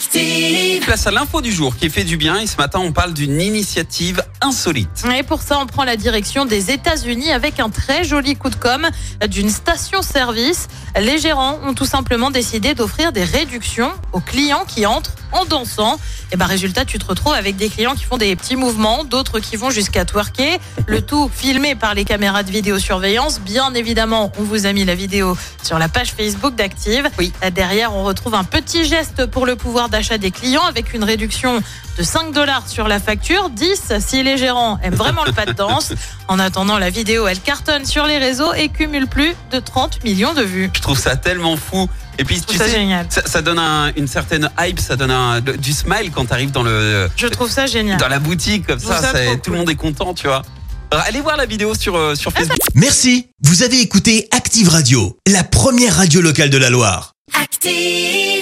Active. Place à l'info du jour qui fait du bien et ce matin on parle d'une initiative insolite. Et pour ça, on prend la direction des États-Unis avec un très joli coup de com d'une station-service. Les gérants ont tout simplement décidé d'offrir des réductions aux clients qui entrent en dansant. Et ben résultat, tu te retrouves avec des clients qui font des petits mouvements, d'autres qui vont jusqu'à twerker. Le tout filmé par les caméras de vidéosurveillance. Bien évidemment, on vous a mis la vidéo sur la page Facebook d'Active. Oui. Derrière, on retrouve un petit geste pour le pouvoir d'achat des clients avec une réduction de 5 dollars sur la facture, 10 si les gérants aiment vraiment le pas de danse. En attendant, la vidéo, elle cartonne sur les réseaux et cumule plus de 30 millions de vues. Je trouve ça tellement fou. Et puis tu ça sais, génial. ça, ça donne un- une certaine hype, ça donne un- du smile quand tu arrives dans le Je trouve ça génial. dans la boutique comme ça, ça tout le monde est content, tu vois. Alors, allez voir la vidéo sur euh, sur Facebook. Merci, vous avez écouté Active Radio, la première radio locale de la Loire. Active.